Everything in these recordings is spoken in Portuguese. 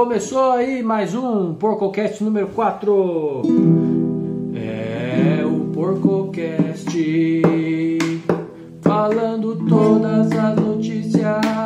Começou aí mais um PorcoCast número 4. É o PorcoCast falando todas as notícias.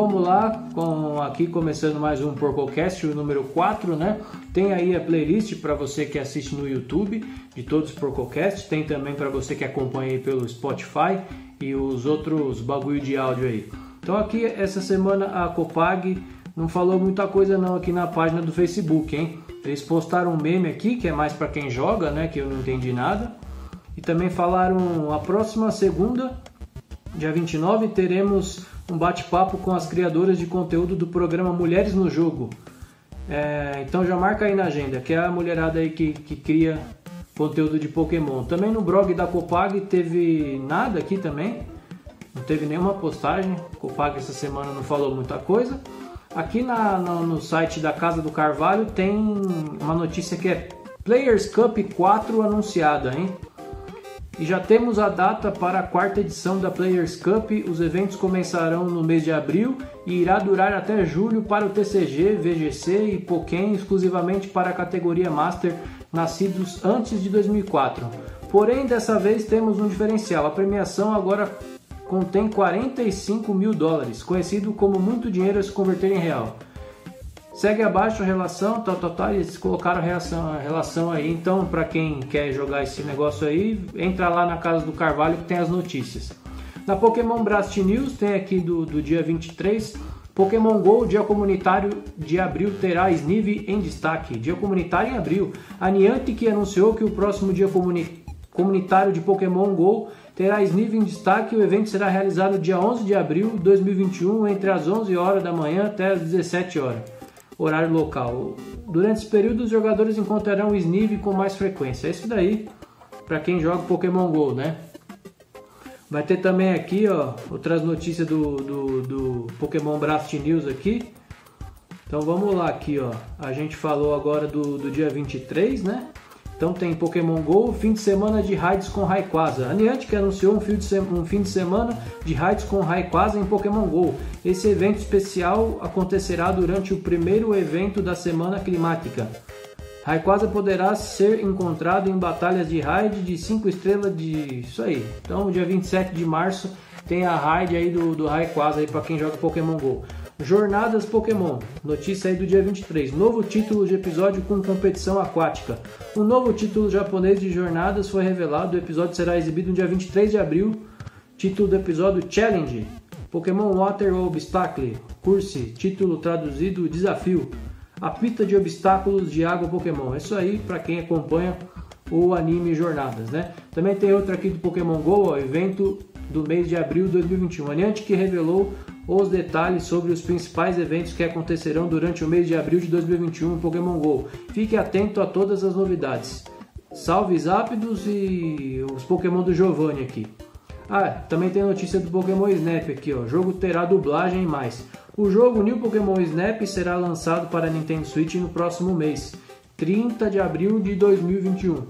Vamos lá, com aqui começando mais um PorcoCast, o número 4, né? Tem aí a playlist para você que assiste no YouTube de todos os PorcoCasts, tem também para você que acompanha aí pelo Spotify e os outros bagulho de áudio aí. Então aqui essa semana a Copag não falou muita coisa não aqui na página do Facebook, hein? Eles postaram um meme aqui que é mais para quem joga, né? Que eu não entendi nada. E também falaram a próxima segunda, dia 29, teremos um bate-papo com as criadoras de conteúdo do programa Mulheres no Jogo. É, então já marca aí na agenda, que é a mulherada aí que, que cria conteúdo de Pokémon. Também no blog da Copag teve nada aqui também, não teve nenhuma postagem. Copag essa semana não falou muita coisa. Aqui na, no, no site da Casa do Carvalho tem uma notícia que é Players Cup 4 anunciada, hein? E já temos a data para a quarta edição da Players Cup. Os eventos começarão no mês de abril e irá durar até julho para o TCG, VGC e Pokémon exclusivamente para a categoria Master nascidos antes de 2004. Porém, dessa vez temos um diferencial. A premiação agora contém 45 mil dólares, conhecido como muito dinheiro a se converter em real. Segue abaixo a relação, tal, tal, tal, eles colocaram a relação, a relação aí. Então, para quem quer jogar esse negócio aí, entra lá na Casa do Carvalho que tem as notícias. Na Pokémon Blast News, tem aqui do, do dia 23, Pokémon GO, dia comunitário de abril, terá Snive em destaque. Dia comunitário em abril. A Niantic anunciou que o próximo dia comuni comunitário de Pokémon GO terá Snive em destaque. O evento será realizado dia 11 de abril de 2021, entre as 11 horas da manhã até as 17 horas horário local. Durante esse período, os jogadores encontrarão o Snive com mais frequência. É isso daí para quem joga Pokémon GO, né? Vai ter também aqui, ó, outras notícias do, do, do Pokémon Blast News aqui. Então vamos lá aqui, ó. A gente falou agora do, do dia 23, né? Então tem Pokémon GO, fim de semana de raids com Rayquaza. A Niantic anunciou um fim, de semana de raids com Rayquaza em Pokémon GO. Esse evento especial acontecerá durante o primeiro evento da semana climática. Rayquaza poderá ser encontrado em batalhas de raid de 5 estrelas de... isso aí. Então, dia 27 de março tem a raid aí do, do Rayquaza aí para quem joga Pokémon GO. Jornadas Pokémon, notícia aí do dia 23. Novo título de episódio com competição aquática. O novo título japonês de Jornadas foi revelado. O episódio será exibido no dia 23 de abril. Título do episódio Challenge. Pokémon Water Obstacle. Curse. Título traduzido Desafio. A pista de obstáculos de água Pokémon. Isso aí para quem acompanha o anime Jornadas, né? Também tem outro aqui do Pokémon GO, evento do mês de abril de 2021. A Niantic revelou os detalhes sobre os principais eventos que acontecerão durante o mês de abril de 2021 no Pokémon GO. Fique atento a todas as novidades. Salves rápidos e os Pokémon do Giovanni aqui. Ah, também tem notícia do Pokémon Snap aqui, ó. O jogo terá dublagem e mais. O jogo New Pokémon Snap será lançado para Nintendo Switch no próximo mês, 30 de abril de 2021.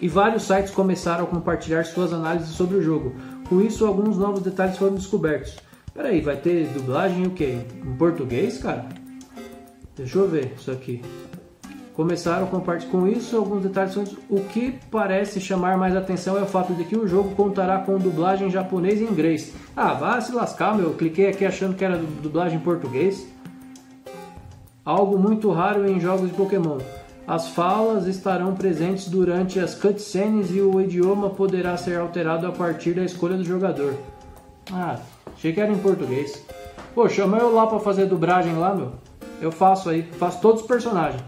E vários sites começaram a compartilhar suas análises sobre o jogo. Com isso, alguns novos detalhes foram descobertos. Peraí, vai ter dublagem o quê? Em português, cara? Deixa eu ver isso aqui. Começaram a compartilhar com isso alguns detalhes. O que parece chamar mais atenção é o fato de que o jogo contará com dublagem em japonês e inglês. Ah, vá se lascar, meu. cliquei aqui achando que era dublagem em português. Algo muito raro em jogos de Pokémon. As falas estarão presentes durante as cutscenes e o idioma poderá ser alterado a partir da escolha do jogador. Ah, Achei que era em português. Pô, chama eu lá pra fazer dublagem lá, meu. Eu faço aí, faço todos os personagens.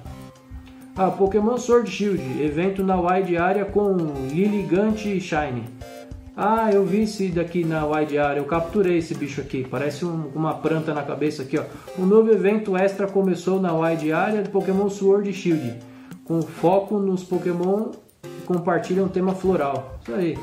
Ah, Pokémon Sword Shield, evento na Wide Area com Lilligant Shine. Ah, eu vi esse daqui na Wide Area, eu capturei esse bicho aqui, parece um, uma planta na cabeça aqui, ó. Um novo evento extra começou na Wide Area do Pokémon Sword Shield, com foco nos Pokémon que compartilham tema floral. Isso aí.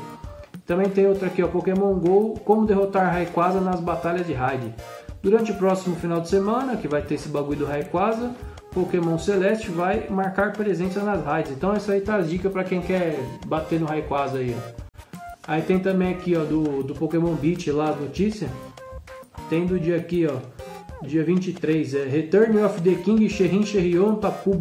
Também tem outra aqui, ó, Pokémon GO, como derrotar Rayquaza nas batalhas de raid. Durante o próximo final de semana, que vai ter esse bagulho do Rayquaza, Pokémon Celeste vai marcar presença nas raids. Então essa aí tá a dica para quem quer bater no Rayquaza aí, ó. Aí tem também aqui, ó, do, do Pokémon Beach lá, notícia. Tem do dia aqui, ó, dia 23, é Return of the King Sherrin Sherrion Tapu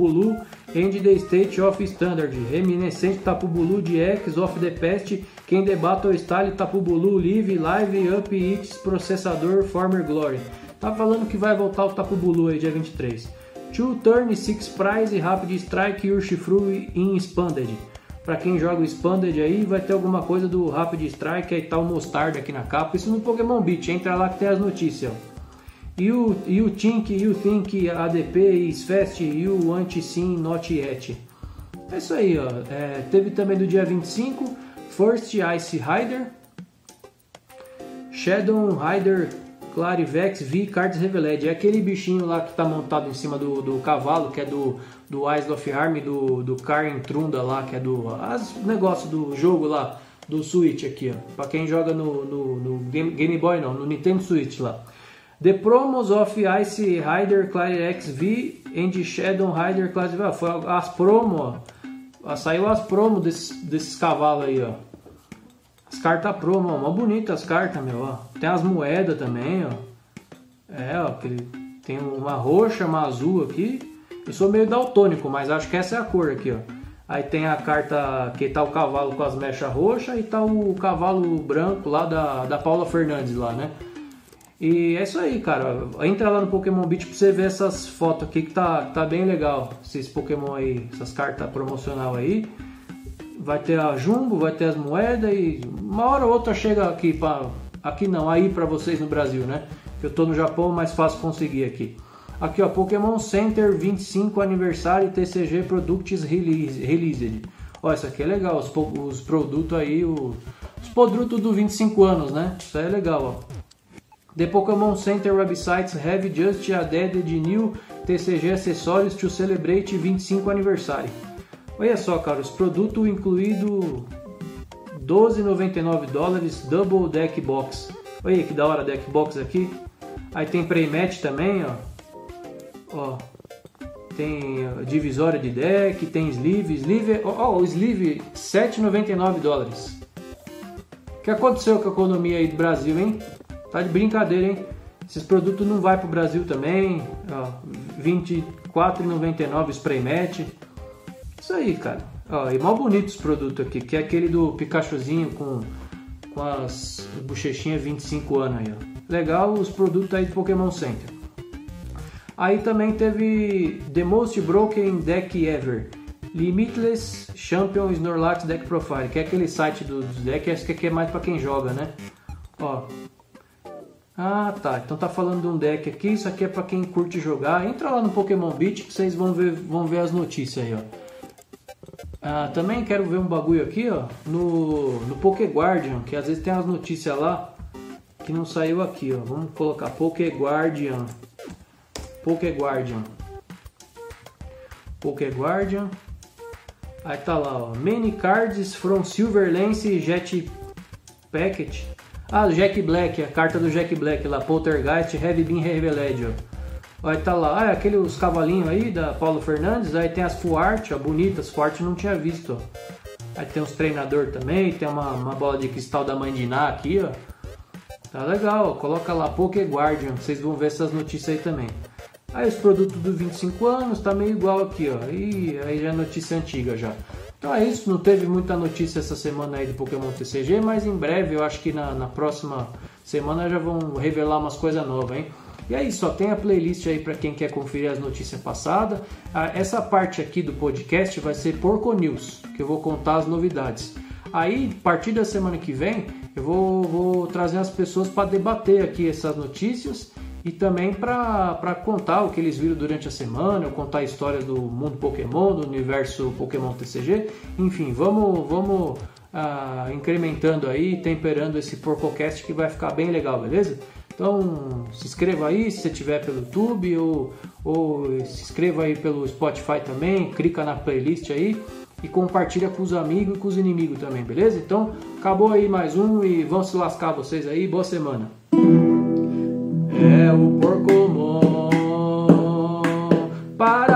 And the State of Standard, reminiscente Tapu Bulu de X of the Past, quem debate o style Tapu Bulu Live Live Up Its Processador Former Glory. Tá falando que vai voltar o Tapu Bulu aí dia 23. Two Turn, Six Prize, Rapid Strike, Urshifu in Expanded. Para quem joga o Expanded aí, vai ter alguma coisa do Rapid Strike, aí tá o Mostarda aqui na capa. Isso no Pokémon Beat, entra lá que tem as notícias. E o, e o Think, e o Think, ADP, Isfest, e o Anti-Sim, Not Yet. É isso aí, ó. É, teve também do dia 25, First Ice Rider, Shadow Rider Clarivex V Cards Reveled. É aquele bichinho lá que está montado em cima do, do cavalo, que é do, do Eyes of Harm, do, do Karen Trunda lá, que é do as negócio do jogo lá, do Switch aqui, ó. Pra quem joga no, no, no Game, Game, Boy não, no Nintendo Switch lá. The Promos of Ice Rider Clarivex V and Shadow Rider Clarivex. Foi as promos, ó. Saiu as promos desses, desses cavalos aí, ó. As cartas promo, ó, mó bonitas as cartas, meu, ó. Tem as moedas também, ó. É, ó, tem uma roxa, uma azul aqui. Eu sou meio daltônico, mas acho que essa é a cor aqui, ó. Aí tem a carta que tá o cavalo com as mechas roxas e tá o cavalo branco lá da, da Paula Fernandes lá, né? E é isso aí, cara. Entra lá no Pokémon Beach pra você ver essas fotos aqui que tá, tá bem legal. Esses Pokémon aí, essas cartas promocional aí vai ter a Jumbo, vai ter as moedas e uma hora ou outra chega aqui para aqui não, aí para vocês no Brasil, né? Eu tô no Japão, mais fácil conseguir aqui. Aqui ó, Pokémon Center 25 aniversário TCG Products Released. Ó, isso aqui é legal, os, os produtos aí, o, os produtos do 25 anos, né? Isso aí é legal, ó. The Pokémon Center websites have just added new TCG accessories to celebrate 25 aniversário. Olha só, cara, os produtos incluído 12,99 dólares Double Deck Box. Olha que da hora Deck Box aqui. Aí tem Playmat também, ó. Ó. Tem divisória de deck, tem sleeve, sleeve, ó, ó o sleeve 7,99 dólares. O que aconteceu com a economia aí do Brasil, hein? Tá de brincadeira, hein? Esses produtos não vai pro Brasil também, ó, 24,99 spray mat. Isso aí, cara. Ó, e mal bonitos os produtos aqui, que é aquele do Pikachuzinho com, com as bochechinhas 25 anos aí, ó. Legal os produtos aí do Pokémon Center. Aí também teve The Most Broken Deck Ever. Limitless Champion Snorlax Deck Profile, que é aquele site dos decks que é mais para quem joga, né? Ó. Ah, tá. Então tá falando de um deck aqui, isso aqui é para quem curte jogar. Entra lá no Pokémon Beat que vocês vão ver, vão ver as notícias aí, ó. Ah, também quero ver um bagulho aqui, ó, no, no Poké Guardian, que às vezes tem as notícias lá que não saiu aqui, ó. Vamos colocar Poké Guardian. Poké Guardian. Poké Guardian. Aí tá lá, ó. Many cards from Silver Lance Jet Packet. Ah, Jack Black, a carta do Jack Black lá, Poltergeist Heavy Beam Reveled, ó. Aí tá lá, ah, aquele, os cavalinhos aí da Paulo Fernandes, aí tem as full art, ó, bonitas, full art não tinha visto, ó. Aí tem os treinador também, tem uma, uma bola de cristal da mãe de Iná aqui, ó. Tá legal, ó. coloca lá Poké Guardian, vocês vão ver essas notícias aí também. Aí os produtos dos 25 anos tá meio igual aqui, ó. E aí já é notícia antiga já. Então é isso, não teve muita notícia essa semana aí do Pokémon TCG, mas em breve, eu acho que na, na próxima semana já vão revelar umas coisas novas, hein? E aí, só tem a playlist aí para quem quer conferir as notícias passadas. Ah, essa parte aqui do podcast vai ser Porco News, que eu vou contar as novidades. Aí, a partir da semana que vem, eu vou, vou trazer as pessoas para debater aqui essas notícias e também para contar o que eles viram durante a semana, eu contar histórias do mundo Pokémon, do universo Pokémon TCG. Enfim, vamos, vamos ah, incrementando aí, temperando esse PorcoCast que vai ficar bem legal, beleza? Então se inscreva aí se você tiver pelo YouTube ou, ou se inscreva aí pelo Spotify também, clica na playlist aí e compartilha com os amigos e com os inimigos também, beleza? Então acabou aí mais um e vão se lascar vocês aí, boa semana. É o Porcomon. Parará.